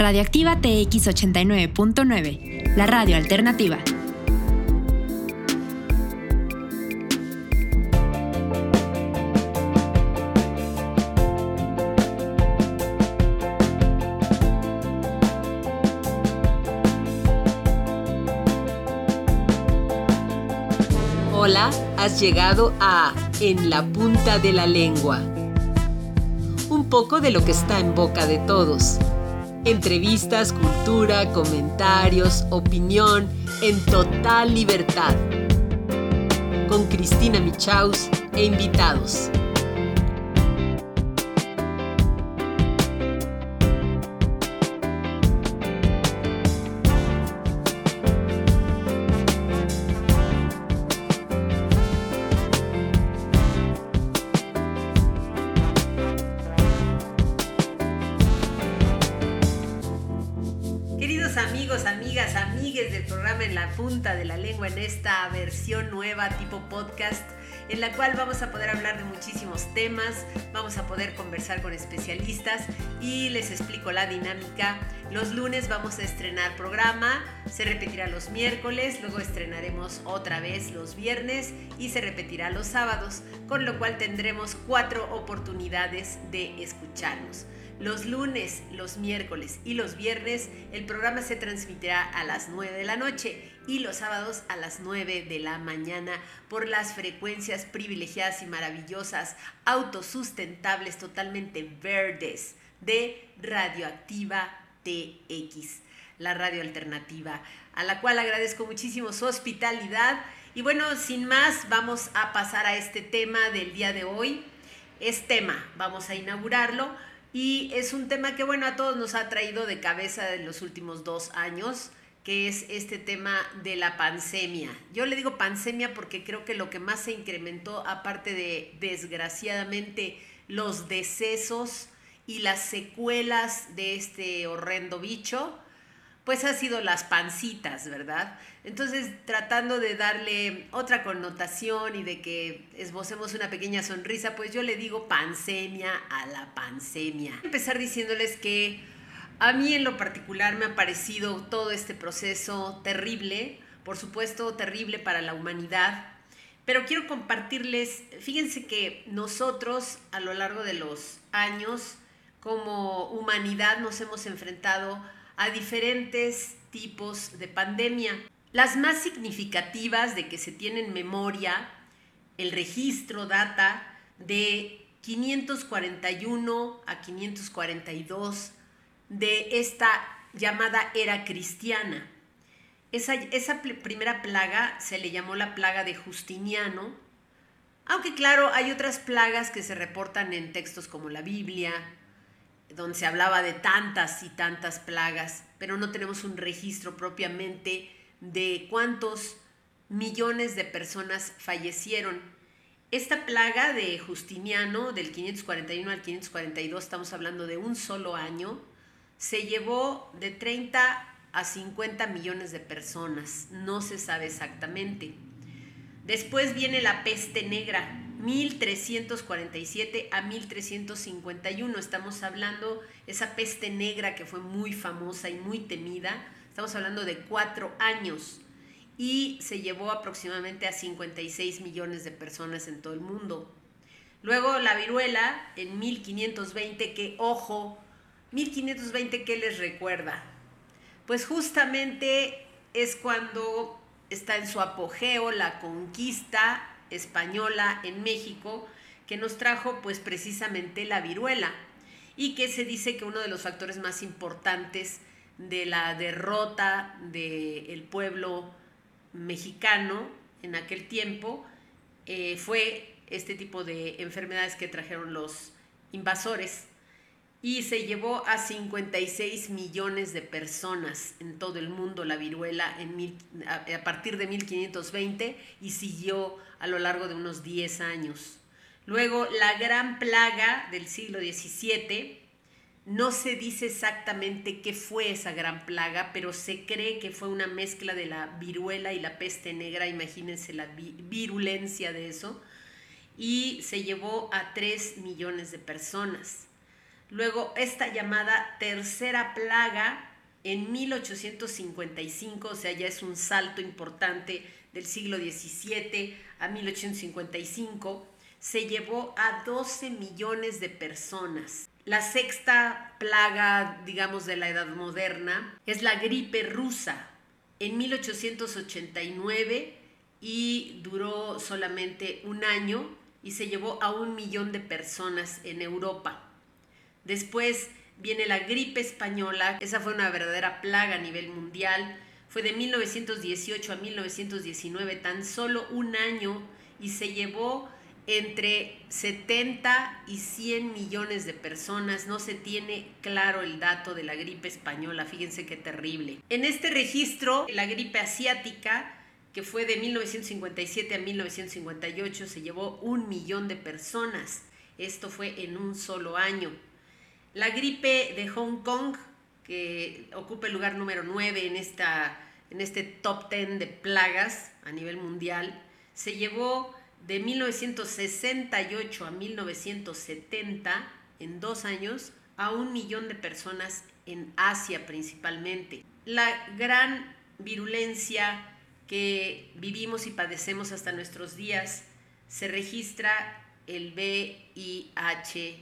Radioactiva TX 89.9, la radio alternativa. Hola, has llegado a En la punta de la lengua. Un poco de lo que está en boca de todos. Entrevistas, cultura, comentarios, opinión, en total libertad. Con Cristina Michaus e invitados. De la lengua en esta versión nueva tipo podcast en la cual vamos a poder hablar de muchísimos temas, vamos a poder conversar con especialistas y les explico la dinámica. Los lunes vamos a estrenar programa, se repetirá los miércoles, luego estrenaremos otra vez los viernes y se repetirá los sábados, con lo cual tendremos cuatro oportunidades de escucharnos. Los lunes, los miércoles y los viernes el programa se transmitirá a las 9 de la noche y los sábados a las 9 de la mañana por las frecuencias privilegiadas y maravillosas, autosustentables, totalmente verdes de Radioactiva TX, la radio alternativa, a la cual agradezco muchísimo su hospitalidad. Y bueno, sin más, vamos a pasar a este tema del día de hoy. Es tema, vamos a inaugurarlo y es un tema que, bueno, a todos nos ha traído de cabeza en los últimos dos años, que es este tema de la pandemia. Yo le digo pandemia porque creo que lo que más se incrementó, aparte de, desgraciadamente, los decesos y las secuelas de este horrendo bicho, pues ha sido las pancitas, ¿verdad? Entonces, tratando de darle otra connotación y de que esbocemos una pequeña sonrisa, pues yo le digo pancemia a la pancemia. Voy a empezar diciéndoles que a mí en lo particular me ha parecido todo este proceso terrible, por supuesto terrible para la humanidad, pero quiero compartirles, fíjense que nosotros a lo largo de los años como humanidad nos hemos enfrentado a diferentes tipos de pandemia. Las más significativas de que se tienen memoria, el registro data de 541 a 542 de esta llamada era cristiana. Esa, esa primera plaga se le llamó la plaga de Justiniano, aunque claro, hay otras plagas que se reportan en textos como la Biblia, donde se hablaba de tantas y tantas plagas, pero no tenemos un registro propiamente de cuántos millones de personas fallecieron. Esta plaga de Justiniano, del 541 al 542, estamos hablando de un solo año, se llevó de 30 a 50 millones de personas, no se sabe exactamente. Después viene la peste negra, 1347 a 1351. Estamos hablando esa peste negra que fue muy famosa y muy temida. Estamos hablando de cuatro años y se llevó aproximadamente a 56 millones de personas en todo el mundo. Luego la viruela en 1520, que ojo, 1520, ¿qué les recuerda? Pues justamente es cuando está en su apogeo la conquista española en México que nos trajo pues precisamente la viruela y que se dice que uno de los factores más importantes de la derrota del pueblo mexicano en aquel tiempo eh, fue este tipo de enfermedades que trajeron los invasores y se llevó a 56 millones de personas en todo el mundo la viruela en a, partir de 1520 y siguió a lo largo de unos 10 años. Luego, la gran plaga del siglo XVII, no se dice exactamente qué fue esa gran plaga, pero se cree que fue una mezcla de la viruela y la peste negra, imagínense la virulencia de eso, y se llevó a 3 millones de personas. Luego esta llamada tercera plaga en 1855, o sea, ya es un salto importante del siglo XVII a 1855, se llevó a 12 millones de personas. La sexta plaga, digamos, de la Edad Moderna es la gripe rusa. En 1889 y duró solamente un año y se llevó a un millón de personas en Europa. Después viene la gripe española, esa fue una verdadera plaga a nivel mundial, fue de 1918 a 1919, tan solo un año, y se llevó entre 70 y 100 millones de personas. No se tiene claro el dato de la gripe española, fíjense qué terrible. En este registro, la gripe asiática, que fue de 1957 a 1958, se llevó un millón de personas. Esto fue en un solo año. La gripe de Hong Kong, que ocupa el lugar número 9 en, esta, en este top 10 de plagas a nivel mundial, se llevó de 1968 a 1970, en dos años, a un millón de personas en Asia principalmente. La gran virulencia que vivimos y padecemos hasta nuestros días se registra el VIH-Sida.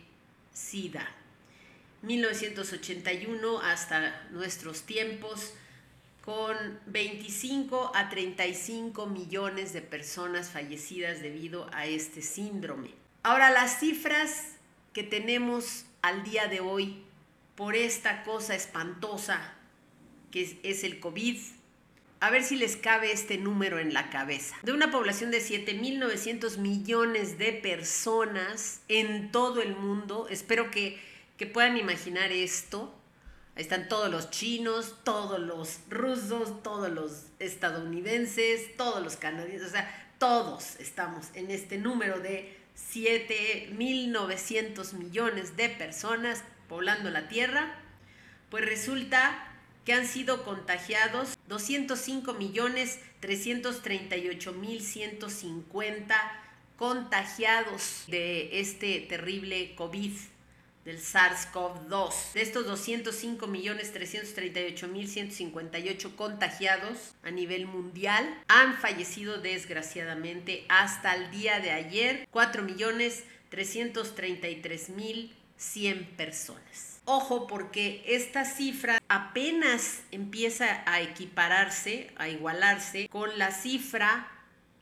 1981 hasta nuestros tiempos, con 25 a 35 millones de personas fallecidas debido a este síndrome. Ahora, las cifras que tenemos al día de hoy por esta cosa espantosa que es, el COVID, a ver si les cabe este número en la cabeza. De una población de 7.900 millones de personas en todo el mundo, espero que que puedan imaginar esto. Ahí están todos los chinos, todos los rusos, todos los estadounidenses, todos los canadienses, o sea, todos estamos en este número de 7.900 millones de personas poblando la Tierra. Pues resulta que han sido contagiados 205 millones 338 mil 150 contagiados de este terrible COVID del SARS-CoV-2. De estos 205.338.158 contagiados a nivel mundial, han fallecido desgraciadamente hasta el día de ayer 4.333.100 personas. Ojo porque esta cifra apenas empieza a equipararse, a igualarse con la cifra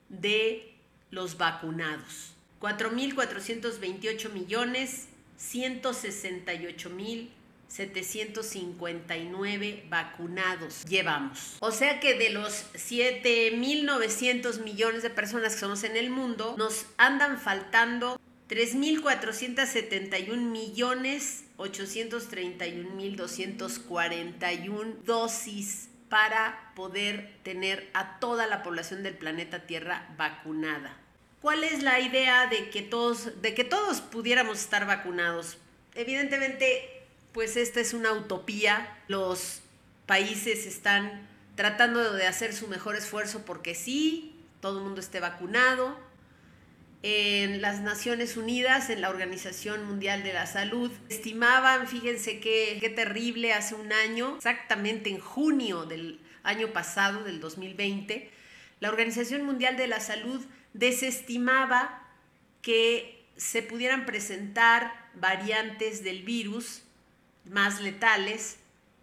de los vacunados. 4.428 millones 168.759 vacunados llevamos. O sea que de los 7.900 millones de personas que somos en el mundo, nos andan faltando 3.471 millones 831.241 dosis para poder tener a toda la población del planeta Tierra vacunada. ¿Cuál es la idea de que todos, de que todos pudiéramos estar vacunados? Evidentemente, pues esta es una utopía. Los países están tratando de hacer su mejor esfuerzo porque sí, todo el mundo esté vacunado. En las Naciones Unidas, en la Organización Mundial de la Salud, estimaban, fíjense qué, qué terrible, hace un año, exactamente en junio del año pasado, del 2020, la Organización Mundial de la Salud desestimaba que se pudieran presentar variantes del virus más letales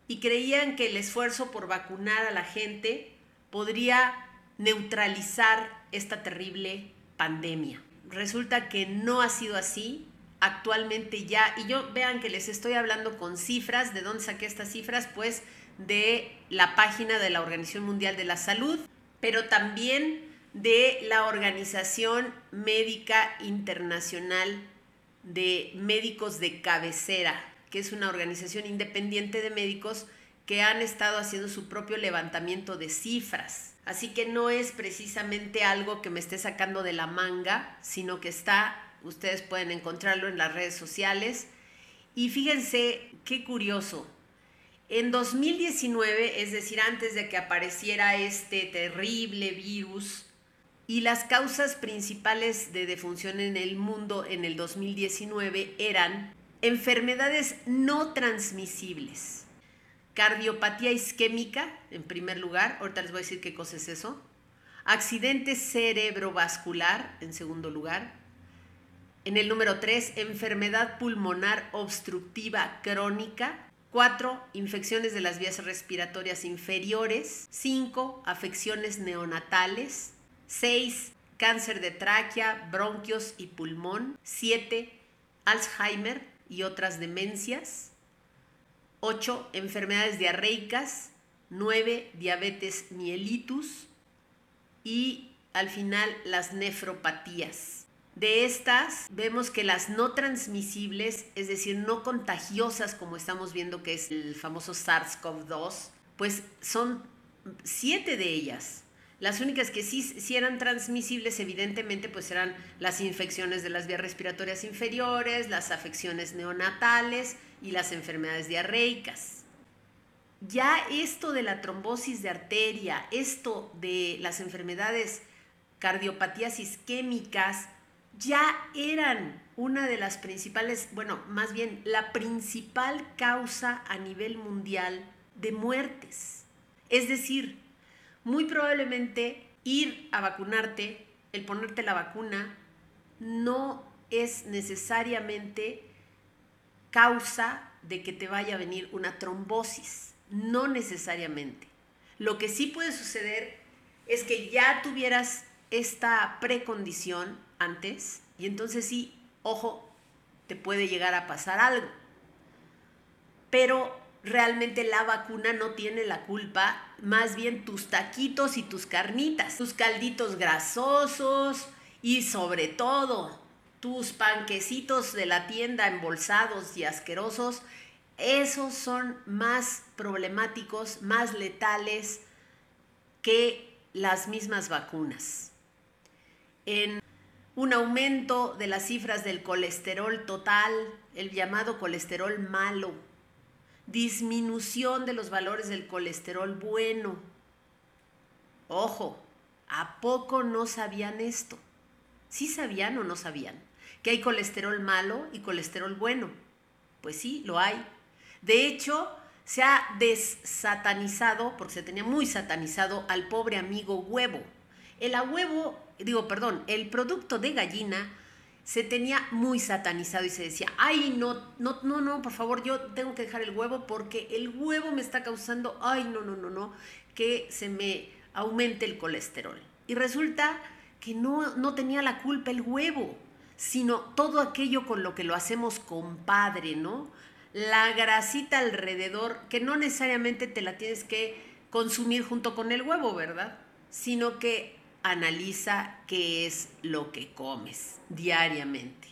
y creían que el esfuerzo por vacunar a la gente podría neutralizar esta terrible pandemia. Resulta que no ha sido así. Actualmente ya, y yo vean que les estoy hablando con cifras, ¿de dónde saqué estas cifras? Pues de la página de la Organización Mundial de la Salud, pero también de la Organización Médica Internacional de Médicos de Cabecera, que es una organización independiente de médicos que han estado haciendo su propio levantamiento de cifras. Así que no es precisamente algo que me esté sacando de la manga, sino que está, ustedes pueden encontrarlo en las redes sociales. Y fíjense qué curioso, en 2019, es decir, antes de que apareciera este terrible virus, y las causas principales de defunción en el mundo en el 2019 eran Enfermedades no transmisibles. Cardiopatía isquémica, en primer lugar. Ahorita les voy a decir qué cosa es eso. Accidente cerebrovascular, en segundo lugar. En el número 3, enfermedad pulmonar obstructiva crónica. 4. Infecciones de las vías respiratorias inferiores. 5. Afecciones neonatales. 6. Cáncer de tráquea, bronquios y pulmón. 7. Alzheimer y otras demencias. 8. Enfermedades diarreicas. 9. Diabetes mellitus. Y al final las nefropatías. De estas vemos que las no transmisibles, es decir, no contagiosas como estamos viendo que es el famoso SARS-CoV-2, pues son siete de ellas. Las únicas que sí, sí, eran transmisibles, evidentemente, pues eran las infecciones de las vías respiratorias inferiores, las afecciones neonatales y las enfermedades diarreicas. Ya esto de la trombosis de arteria, esto de las enfermedades cardiopatías isquémicas, ya eran una de las principales, bueno, más bien la principal causa a nivel mundial de muertes. Es decir, muy probablemente ir a vacunarte, el ponerte la vacuna, no es necesariamente causa de que te vaya a venir una trombosis, no necesariamente. Lo que sí puede suceder es que ya tuvieras esta precondición antes y entonces sí, ojo, te puede llegar a pasar algo. Pero realmente la vacuna no tiene la culpa, más bien tus taquitos y tus carnitas, tus calditos grasosos y sobre todo tus panquecitos de la tienda embolsados y asquerosos, esos son más problemáticos, más letales que las mismas vacunas. En un aumento de las cifras del colesterol total, el llamado colesterol malo, disminución de los valores del colesterol bueno. Ojo, ¿a poco no sabían esto? ¿Sí sabían o no sabían? Que hay colesterol malo y colesterol bueno. Pues sí, lo hay. De hecho, se ha desatanizado, porque se tenía muy satanizado, al pobre amigo huevo. El huevo, digo, perdón, el producto de gallina se tenía muy satanizado y se decía, ay, no, no, no, no, por favor, yo tengo que dejar el huevo porque el huevo me está causando, ay, no, no, no, no, que se me aumente el colesterol. Y resulta que no, no tenía la culpa el huevo, sino todo aquello con lo que lo hacemos compadre, ¿no? La grasita alrededor, que no necesariamente te la tienes que consumir junto con el huevo, ¿verdad? Sino que analiza qué es lo que comes diariamente.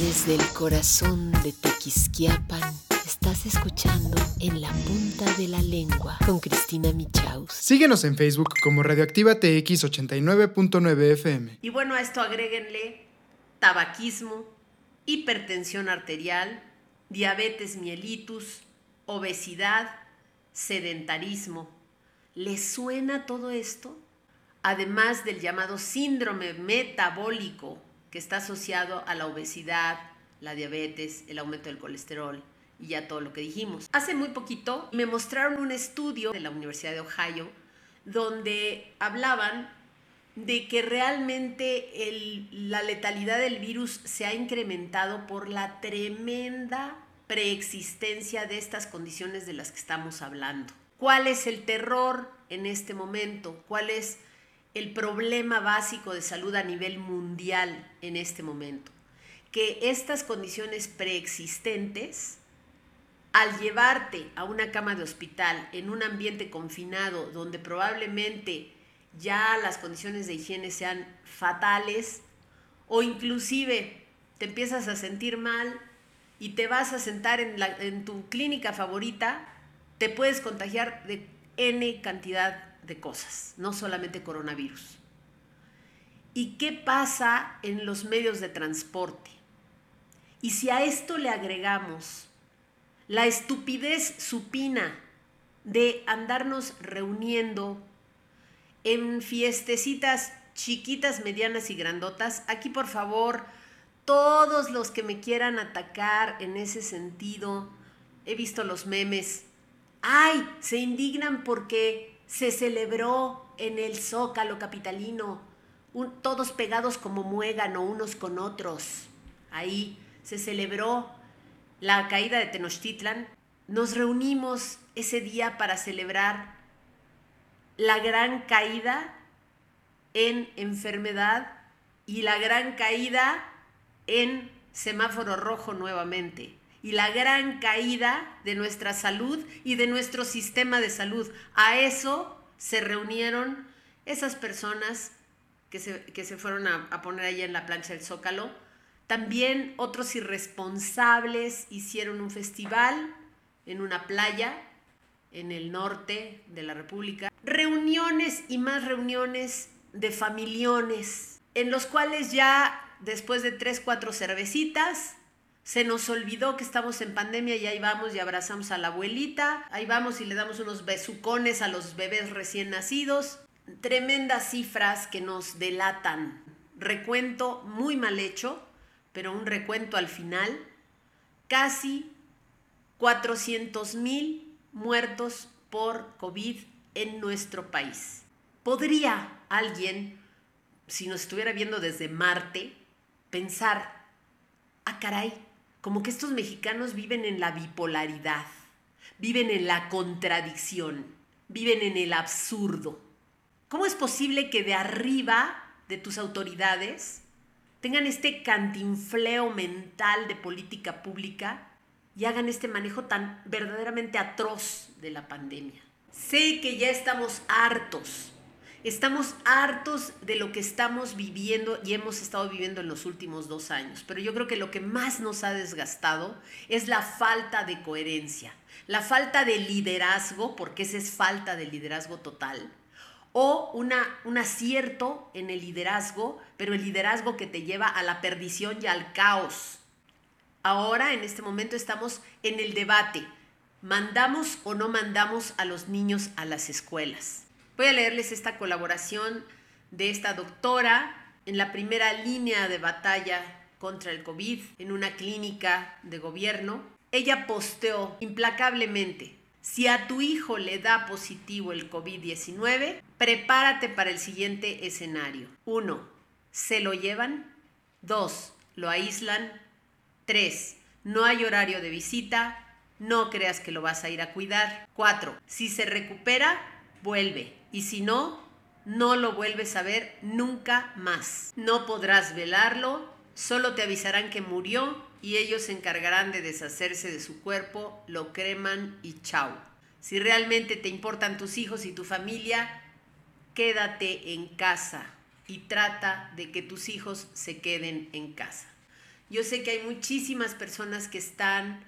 Desde el corazón de Tequisquiapan, estás escuchando En la punta de la lengua con Cristina Michaus. Síguenos en Facebook como Radioactiva TX 89.9 FM. Y bueno, a esto agréguenle tabaquismo, hipertensión arterial, diabetes mellitus, obesidad, sedentarismo. ¿Les suena todo esto? Además del llamado síndrome metabólico que está asociado a la obesidad, la diabetes, el aumento del colesterol y ya todo lo que dijimos. Hace muy poquito me mostraron un estudio de la Universidad de Ohio donde hablaban de que realmente la letalidad del virus se ha incrementado por la tremenda preexistencia de estas condiciones de las que estamos hablando. ¿Cuál es el terror en este momento? ¿Cuál es el problema básico de salud a nivel mundial en este momento, que estas condiciones preexistentes, al llevarte a una cama de hospital en un ambiente confinado donde probablemente ya las condiciones de higiene sean fatales o inclusive te empiezas a sentir mal y te vas a sentar en, tu clínica favorita, te puedes contagiar de N cantidad de cosas, no solamente coronavirus. ¿Y qué pasa en los medios de transporte? Y si a esto le agregamos la estupidez supina de andarnos reuniendo en fiestecitas chiquitas, medianas y grandotas, aquí por favor, todos los que me quieran atacar en ese sentido, he visto los memes. ¡Ay! Se indignan porque se celebró en el Zócalo capitalino, todos pegados como muégano unos con otros. Ahí se celebró la caída de Tenochtitlan. Nos reunimos ese día para celebrar la gran caída en enfermedad y la gran caída en semáforo rojo nuevamente y la gran caída de nuestra salud y de nuestro sistema de salud. A eso se reunieron esas personas que se, fueron a, a poner ahí en la plancha del Zócalo. También otros irresponsables hicieron un festival en una playa en el norte de la República. Reuniones y más reuniones de familiones, en los cuales ya después de tres, cuatro cervecitas, se nos olvidó que estamos en pandemia y ahí vamos y abrazamos a la abuelita, ahí vamos y le damos unos besucones a los bebés recién nacidos. Tremendas cifras que nos delatan. Recuento muy mal hecho, pero un recuento al final. Casi 400 mil muertos por COVID en nuestro país. ¿Podría alguien, si nos estuviera viendo desde Marte, pensar, ah caray, como que estos mexicanos viven en la bipolaridad, viven en la contradicción, viven en el absurdo. ¿Cómo es posible que de arriba de tus autoridades tengan este cantinfleo mental de política pública y hagan este manejo tan verdaderamente atroz de la pandemia? Sé que ya estamos hartos Estamos hartos de lo que estamos viviendo y hemos estado viviendo en los últimos dos años, pero yo creo que lo que más nos ha desgastado es la falta de coherencia, la falta de liderazgo, porque esa es falta de liderazgo total, o una, un acierto en el liderazgo, pero el liderazgo que te lleva a la perdición y al caos. Ahora, en este momento, estamos en el debate. ¿Mandamos o no mandamos a los niños a las escuelas? Voy a leerles esta colaboración de esta doctora en la primera línea de batalla contra el COVID en una clínica de gobierno. Ella posteó implacablemente, si a tu hijo le da positivo el COVID-19, prepárate para el siguiente escenario. 1. Se lo llevan. 2. Lo aíslan. 3. No hay horario de visita. No creas que lo vas a ir a cuidar. 4. Si se recupera, vuelve y si no, no lo vuelves a ver nunca más. No podrás velarlo, solo te avisarán que murió y ellos se encargarán de deshacerse de su cuerpo, lo creman y chao. Si realmente te importan tus hijos y tu familia, quédate en casa y trata de que tus hijos se queden en casa. Yo sé que hay muchísimas personas que están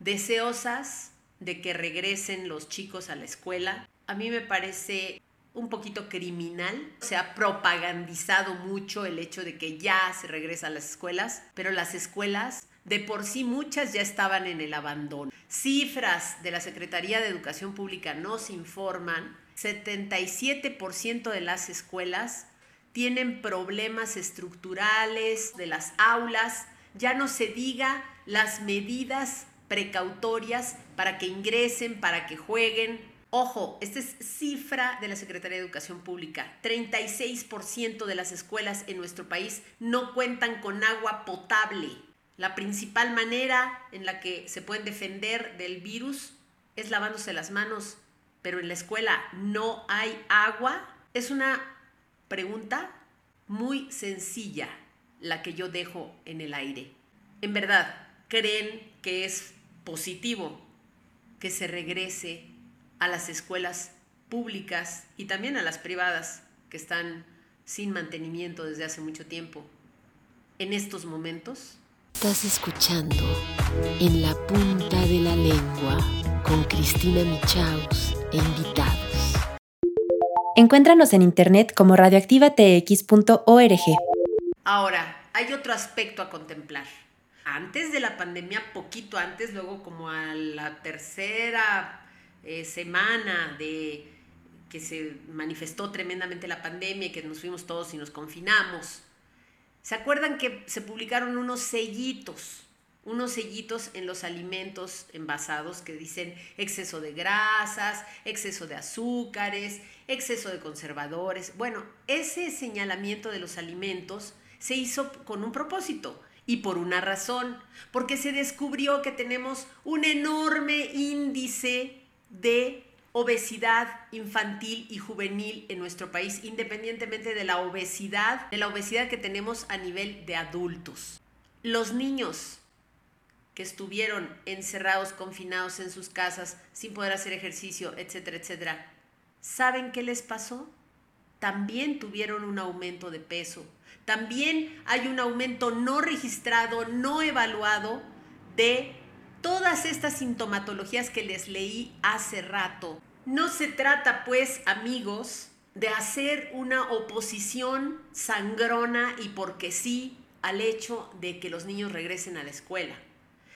deseosas de que regresen los chicos a la escuela, a mí me parece un poquito criminal. Se ha propagandizado mucho el hecho de que ya se regresa a las escuelas, pero las escuelas de por sí muchas ya estaban en el abandono. Cifras de la Secretaría de Educación Pública nos informan, 77% de las escuelas tienen problemas estructurales de las aulas, ya no se diga las medidas precautorias para que ingresen, para que jueguen, Ojo, esta es cifra de la Secretaría de Educación Pública. 36% de las escuelas en nuestro país no cuentan con agua potable. La principal manera en la que se pueden defender del virus es lavándose las manos, pero en la escuela no hay agua. Es una pregunta muy sencilla la que yo dejo en el aire. En verdad, ¿creen que es positivo que se regrese a las escuelas públicas y también a las privadas que están sin mantenimiento desde hace mucho tiempo. En estos momentos... Estás escuchando En la punta de la lengua con Cristina Michaus e invitados. Encuéntranos en internet como radioactivatx.org. Ahora, hay otro aspecto a contemplar. Antes de la pandemia, poquito antes, luego como a la tercera eh, semana de que se manifestó tremendamente la pandemia y que nos fuimos todos y nos confinamos, ¿Se acuerdan que se publicaron unos sellitos? Unos sellitos en los alimentos envasados que dicen exceso de grasas, exceso de azúcares, exceso de conservadores. Bueno, ese señalamiento de los alimentos se hizo con un propósito y por una razón, porque se descubrió que tenemos un enorme índice de obesidad infantil y juvenil en nuestro país, independientemente de la obesidad, de la obesidad que tenemos a nivel de adultos. Los niños que estuvieron encerrados, confinados en sus casas, sin poder hacer ejercicio, etcétera, etcétera, ¿saben qué les pasó? También tuvieron un aumento de peso. También hay un aumento no registrado, no evaluado de todas estas sintomatologías que les leí hace rato. No se trata, pues, amigos, de hacer una oposición sangrona y porque sí al hecho de que los niños regresen a la escuela.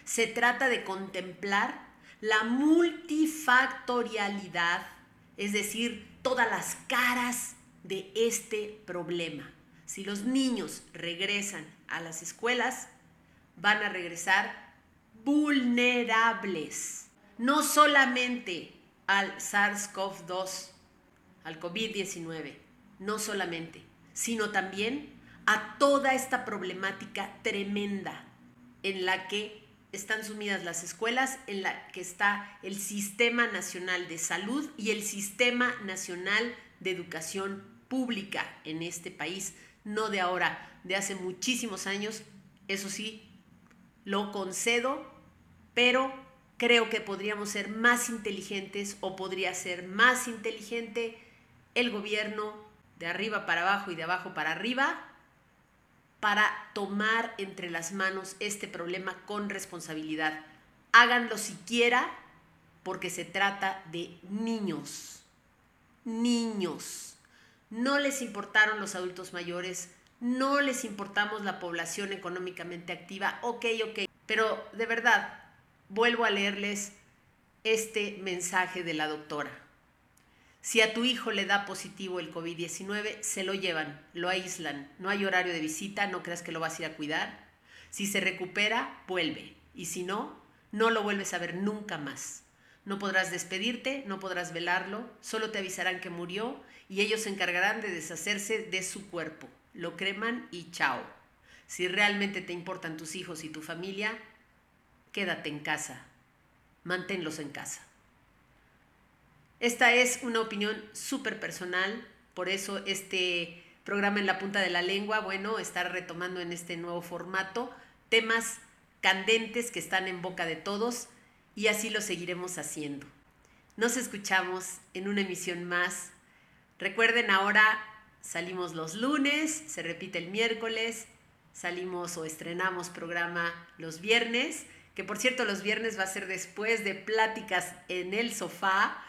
Se trata de contemplar la multifactorialidad, es decir, todas las caras de este problema. Si los niños regresan a las escuelas, van a regresar vulnerables, no solamente al SARS-CoV-2, al COVID-19, no solamente, sino también a toda esta problemática tremenda en la que están sumidas las escuelas, en la que está el Sistema Nacional de Salud y el Sistema Nacional de Educación Pública en este país, no de ahora, de hace muchísimos años, eso sí, lo concedo pero creo que podríamos ser más inteligentes o podría ser más inteligente el gobierno de arriba para abajo y de abajo para arriba para tomar entre las manos este problema con responsabilidad. Háganlo siquiera porque se trata de niños. Niños. No les importaron los adultos mayores, no les importamos la población económicamente activa, ok, ok, pero de verdad, vuelvo a leerles este mensaje de la doctora. Si a tu hijo le da positivo el COVID-19, se lo llevan, lo aíslan, no hay horario de visita, no creas que lo vas a ir a cuidar. Si se recupera, vuelve. Y si no, no lo vuelves a ver nunca más. No podrás despedirte, no podrás velarlo, solo te avisarán que murió y ellos se encargarán de deshacerse de su cuerpo. Lo creman y chao. Si realmente te importan tus hijos y tu familia, quédate en casa, manténlos en casa. Esta es una opinión súper personal, por eso este programa en la punta de la lengua, bueno, estar retomando en este nuevo formato temas candentes que están en boca de todos y así lo seguiremos haciendo. Nos escuchamos en una emisión más. Recuerden ahora, salimos los lunes, se repite el miércoles, salimos o estrenamos programa los viernes que por cierto los viernes va a ser después de pláticas en el sofá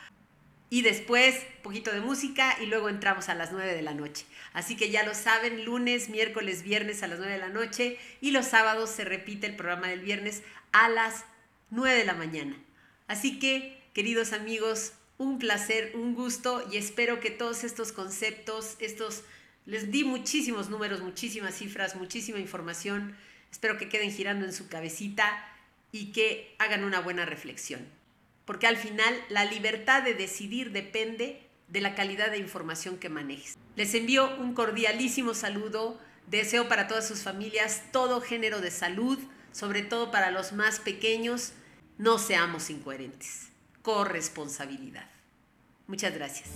y después poquito de música y luego entramos a las 9 de la noche. Así que ya lo saben, lunes, miércoles, viernes a las 9 de la noche y los sábados se repite el programa del viernes a las 9 de la mañana. Así que, queridos amigos, un placer, un gusto y espero que todos estos conceptos, estos, les di muchísimos números, muchísimas cifras, muchísima información, espero que queden girando en su cabecita y que hagan una buena reflexión. Porque al final la libertad de decidir depende de la calidad de información que manejes. Les envío un cordialísimo saludo, deseo para todas sus familias todo género de salud, sobre todo para los más pequeños, no seamos incoherentes, corresponsabilidad. Muchas gracias.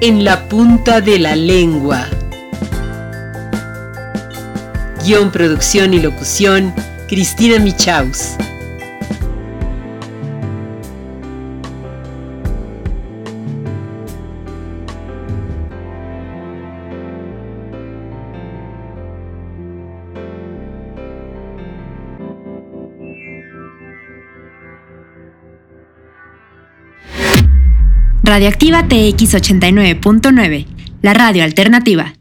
En la punta de la lengua. Guión, producción y locución, Cristina Michaus. Radioactiva TX 89.9, la radio alternativa.